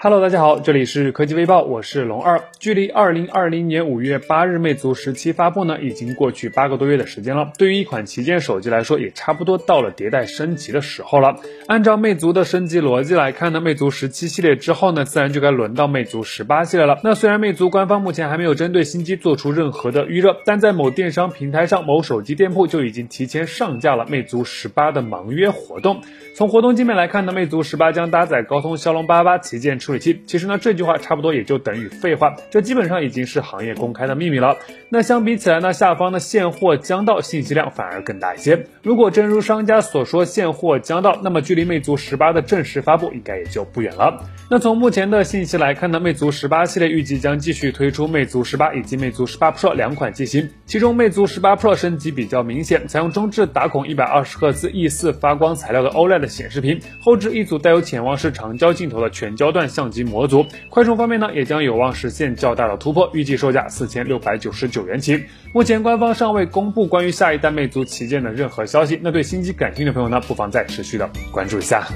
Hello，大家好，这里是科技微报，我是龙二。距离二零二零年五月八日魅族十七发布呢，已经过去八个多月的时间了。对于一款旗舰手机来说，也差不多到了迭代升级的时候了。按照魅族的升级逻辑来看呢，魅族十七系列之后呢，自然就该轮到魅族十八系列了。那虽然魅族官方目前还没有针对新机做出任何的预热，但在某电商平台上，某手机店铺就已经提前上架了魅族十八的盲约活动。从活动界面来看呢，魅族十八将搭载高通骁龙八八旗舰处理器。其实呢，这句话差不多也就等于废话，这基本上已经是行业公开的秘密了。那相比起来呢，下方的现货将到信息量反而更大一些。如果真如商家所说现货将到，那么距离魅族十八的正式发布应该也就不远了。那从目前的信息来看呢，魅族十八系列预计将继续推出魅族十八以及魅族十八 Pro 两款机型，其中魅族十八 Pro 升级比较明显，采用中置打孔一百二十赫兹 E 四发光材料的 OLED 显示屏，后置一组带有潜望式长焦镜头的全焦段相机模组。快充方面呢，也将有望实现较大的突破，预计售价四千六百九十九元起。目前官方尚未公布关于下一代魅族旗舰的任何消息，那对新机感兴趣的朋友呢，不妨再持续的关注一下。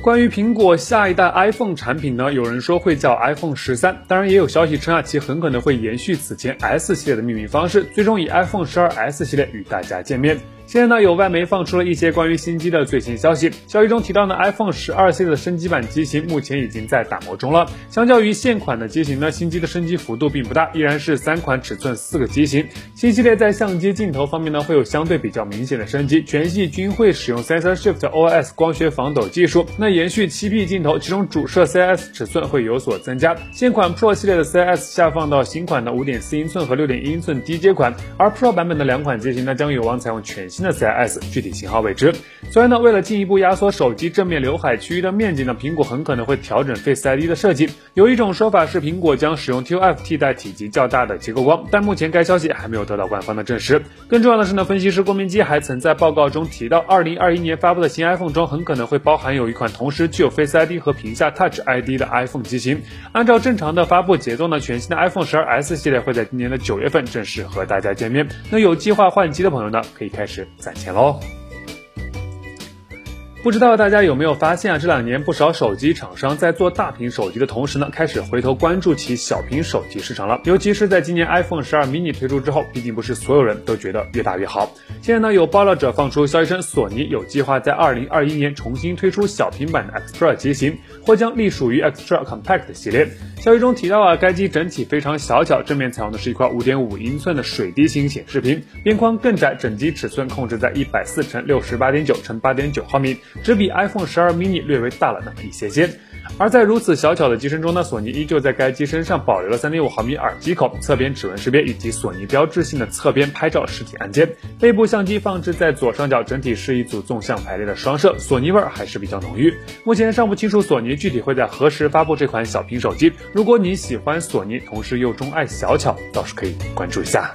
关于苹果下一代 iPhone 产品呢，有人说会叫 iPhone 十三，当然也有消息称啊，其很可能会延续此前 S 系列的命名方式，最终以 iPhone 十二 S 系列与大家见面。现在呢，有外媒放出了一些关于新机的最新消息。消息中提到呢，iPhone 十二系列的升级版机型目前已经在打磨中了。相较于现款的机型呢，新机的升级幅度并不大，依然是三款尺寸四个机型。新系列在相机镜头方面呢，会有相对比较明显的升级，全系均会使用 Sensor Shift OS 光学防抖技术。那延续 7P 镜头，其中主摄 CS 尺寸会有所增加。现款 Pro 系列的 CS 下放到新款的5.4英寸和6.1英寸低阶款，而 Pro 版本的两款机型呢，将有望采用全新。的 CIS 具体型号未知。所以呢，为了进一步压缩手机正面刘海区域的面积呢，苹果很可能会调整 Face ID 的设计。有一种说法是苹果将使用 TOF 替代体积较大的结构光，但目前该消息还没有得到官方的证实。更重要的是呢，分析师郭明基还曾在报告中提到，2021年发布的新 iPhone 中很可能会包含有一款同时具有 Face ID 和屏下 Touch ID 的 iPhone 机型。按照正常的发布节奏呢，全新的 iPhone 12s 系列会在今年的九月份正式和大家见面。那有计划换机的朋友呢，可以开始。攒钱喽！不知道大家有没有发现啊？这两年不少手机厂商在做大屏手机的同时呢，开始回头关注起小屏手机市场了。尤其是在今年 iPhone 十二 mini 推出之后，毕竟不是所有人都觉得越大越好。现在呢，有爆料者放出消息称，索尼有计划在二零二一年重新推出小平板的 Xtra 机型，或将隶属于 Xtra Compact 系列。消息中提到啊，该机整体非常小巧，正面采用的是一块五点五英寸的水滴型显示屏，边框更窄，整机尺寸控制在一百四乘六十八点九乘八点九毫米，只比 iPhone 十二 mini 略微大了那么一些些。而在如此小巧的机身中呢，索尼依旧在该机身上保留了三点五毫米耳机孔、侧边指纹识别以及索尼标志性的侧边拍照实体按键。背部相机放置在左上角，整体是一组纵向排列的双摄，索尼味儿还是比较浓郁。目前尚不清楚索尼具体会在何时发布这款小屏手机。如果你喜欢索尼，同时又钟爱小巧，倒是可以关注一下。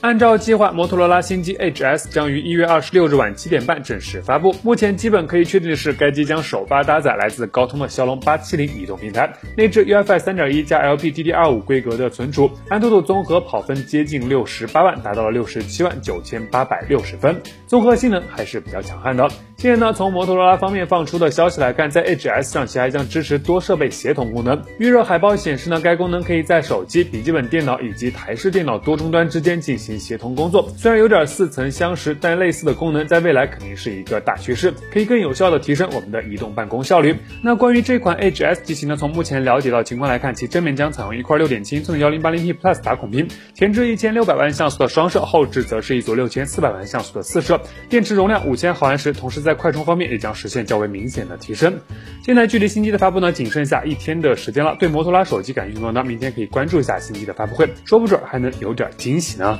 按照计划，摩托罗拉新机 H S 将于一月二十六日晚七点半正式发布。目前基本可以确定的是，该机将首发搭载来自高通的骁龙八七零移动平台，内置 UFS 三点一加 L P D D R 五规格的存储，安兔兔综合跑分接近六十八万，达到了六十七万九千八百六十分，综合性能还是比较强悍的。现在呢，从摩托罗拉方面放出的消息来看，在 H S 上其还将支持多设备协同功能。预热海报显示呢，该功能可以在手机、笔记本电脑以及台式电脑多终端之间进行。协同工作虽然有点似曾相识，但类似的功能在未来肯定是一个大趋势，可以更有效的提升我们的移动办公效率。那关于这款 H S 机型呢？从目前了解到情况来看，其正面将采用一块六点七英寸的幺零八零 P Plus 打孔屏，前置一千六百万像素的双摄，后置则是一组六千四百万像素的四摄，电池容量五千毫安时，同时在快充方面也将实现较为明显的提升。现在距离新机的发布呢，仅剩下一天的时间了。对摩托罗拉手机感兴趣的朋友呢，明天可以关注一下新机的发布会，说不准还能有点惊喜呢。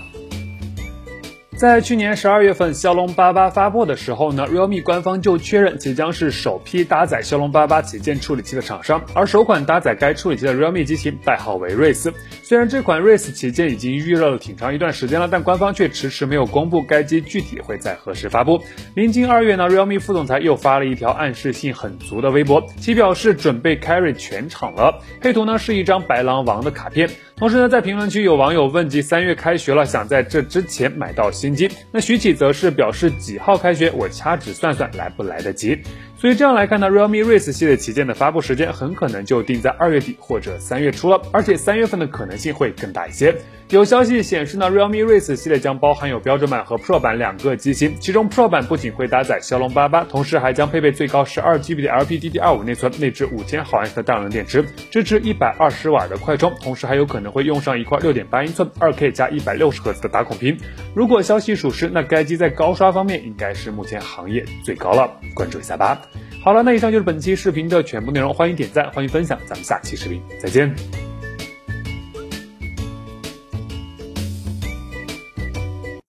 在去年十二月份骁龙八八发布的时候呢，realme 官方就确认即将是首批搭载骁龙八八旗舰处理器的厂商，而首款搭载该处理器的 realme 机型代号为瑞斯。虽然这款瑞斯旗舰已经预热了挺长一段时间了，但官方却迟迟没有公布该机具体会在何时发布。临近二月呢，realme 副总裁又发了一条暗示性很足的微博，其表示准备 carry 全场了。配图呢是一张白狼王的卡片。同时呢，在评论区有网友问及三月开学了，想在这之前买到新机。那徐启则是表示几号开学，我掐指算算来不来得及。所以这样来看呢，realme Race 系列旗舰的发布时间很可能就定在二月底或者三月初了，而且三月份的可能性会更大一些。有消息显示呢，realme Race 系列将包含有标准版和 Pro 版两个机型，其中 Pro 版不仅会搭载骁龙八八，同时还将配备最高十二 GB 的 LPDDR5 内存，内置五千毫安时的大容量电池，支持一百二十瓦的快充，同时还有可能会用上一块六点八英寸二 K 加一百六十赫兹的打孔屏。如果消息属实，那该机在高刷方面应该是目前行业最高了，关注一下吧。好了，那以上就是本期视频的全部内容，欢迎点赞，欢迎分享，咱们下期视频再见。